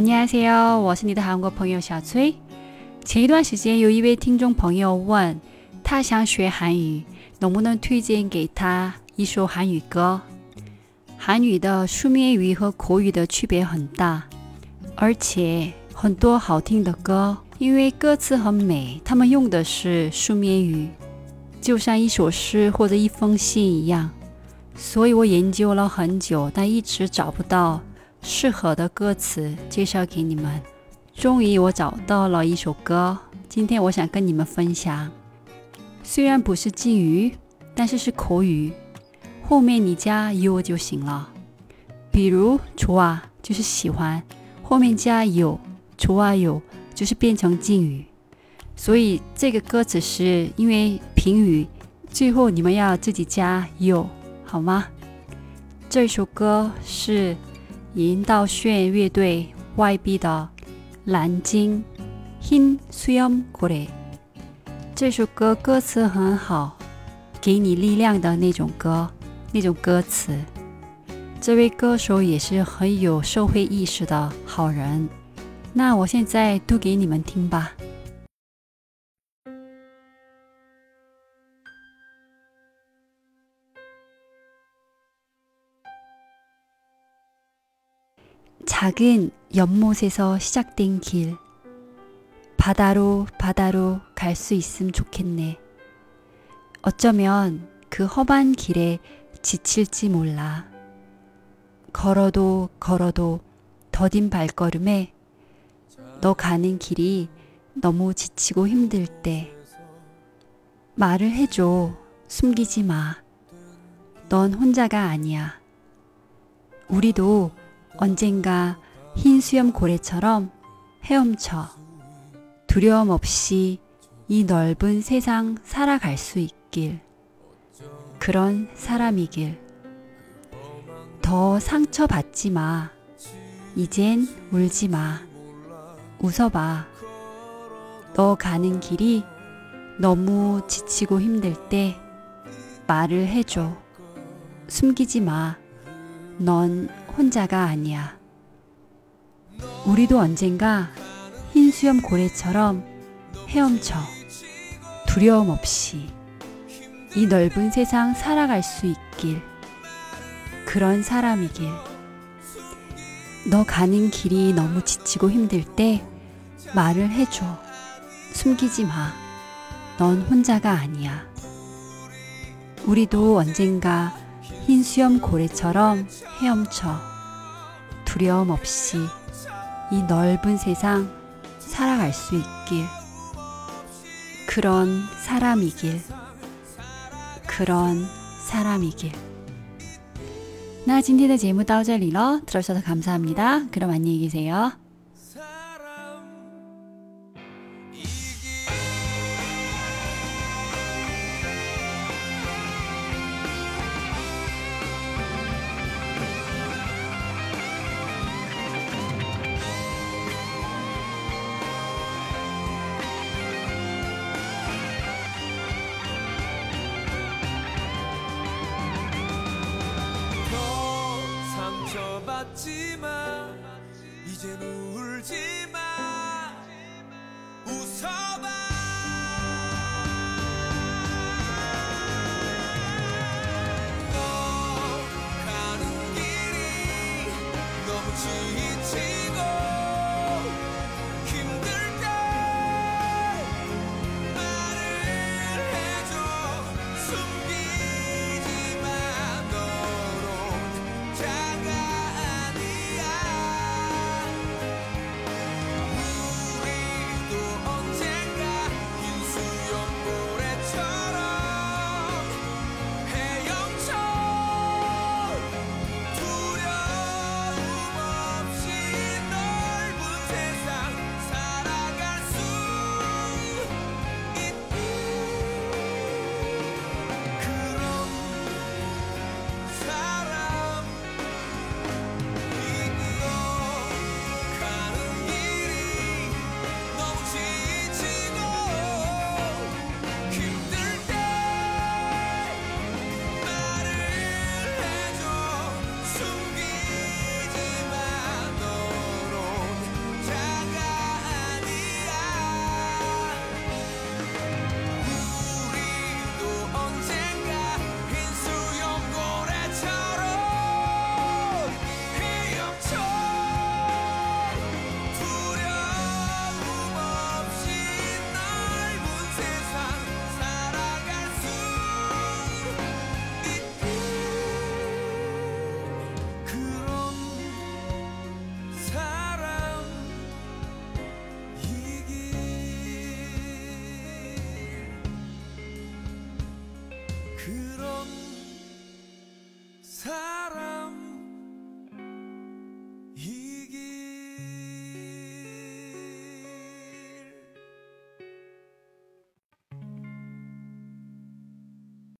안녕하세요，我是你的韩国朋友小崔。前一段时间，有一位听众朋友问，他想学韩语，能不能推荐给他一首韩语歌？韩语的书面语和口语的区别很大，而且很多好听的歌，因为歌词很美，他们用的是书面语，就像一首诗或者一封信一样。所以我研究了很久，但一直找不到。 适合的歌词介绍给你们。终于我找到了一首歌，今天我想跟你们分享。虽然不是敬语，但是是口语，后面你加 you 就行了。比如“좋아”就是喜欢，后面加 you，“ 좋아 요”， 就是变成敬语。所以这个歌词是因为平语，最后你们要自己加 you，好吗？这首歌是。 引道炫乐队 YB 的蓝鲸，Hin Suyam grey 这首歌歌词很好，给你力量的那种歌，那种歌词。这位歌手也是很有社会意识的好人，那我现在读给你们听吧。 작은 연못에서 시작된 길. 바다로 바다로 갈 수 있음 좋겠네. 어쩌면 그 험한 길에 지칠지 몰라. 걸어도 걸어도 더딘 발걸음에 너 가는 길이 너무 지치고 힘들 때 말을 해줘. 숨기지 마. 넌 혼자가 아니야. 우리도 언젠가 흰 수염 고래처럼 헤엄쳐 두려움 없이 이 넓은 세상 살아갈 수 있길. 그런 사람이길. 더 상처받지 마. 이젠 울지 마. 웃어봐. 너 가는 길이 너무 지치고 힘들 때 말을 해줘. 숨기지 마. 넌 혼자가 아니야. 우리도 언젠가 흰 수염 고래처럼 헤엄쳐 두려움 없이 이 넓은 세상 살아갈 수 있길. 그런 사람이길. 너 가는 길이 너무 지치고 힘들 때 말을 해줘. 숨기지 마. 넌 혼자가 아니야. 우리도 언젠가 흰 수염 고래처럼 헤엄쳐 두려움 없이 이 넓은 세상 살아갈 수 있길. 그런 사람이길. 그런 사람이길. 那今天的节目到这里了，들어주셔서 감사합니다. 그럼 안녕히 계세요. 상처받지마 이젠 울지 마